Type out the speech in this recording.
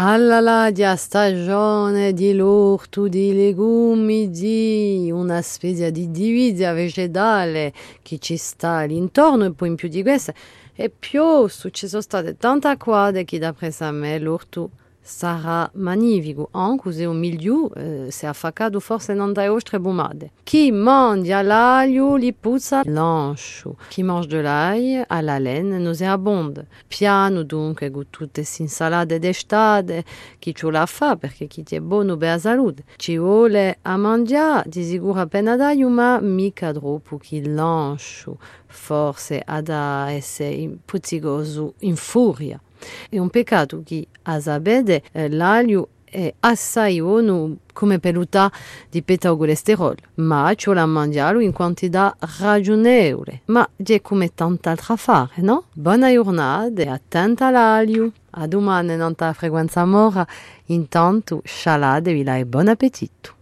Alla la dia stagione di l'orto, di legumi, di una specie di divisa vegetale che ci sta all'intorno e poi in più di questo e più sono state tante acquade che da presa a me l'orto sarà magnifico, anche se un milieu eh, è affaccato forse non da ostre bumade. Chi mangia l'aglio li puzza l'ancio, chi mangia de l'aglio alla laine nauseabonde. Piano dunque con tutte queste insalate d'estate, chi la fa perché chi è buono per la. Ci vuole a mangiare di sicuro appena d'aglio, ma mica troppo chi l'ancio forse ha in furia. È un peccato che a sapere eh, l'aglio è assai buono come peluta di peta o colesterolo, ma ci vuole mangiarlo in quantità ragionevole. Ma c'è come tant'altra fare, no? Buona giornata e attenta all'aglio. A domani non ta frequenza mora, intanto scialatevi e buon appetito.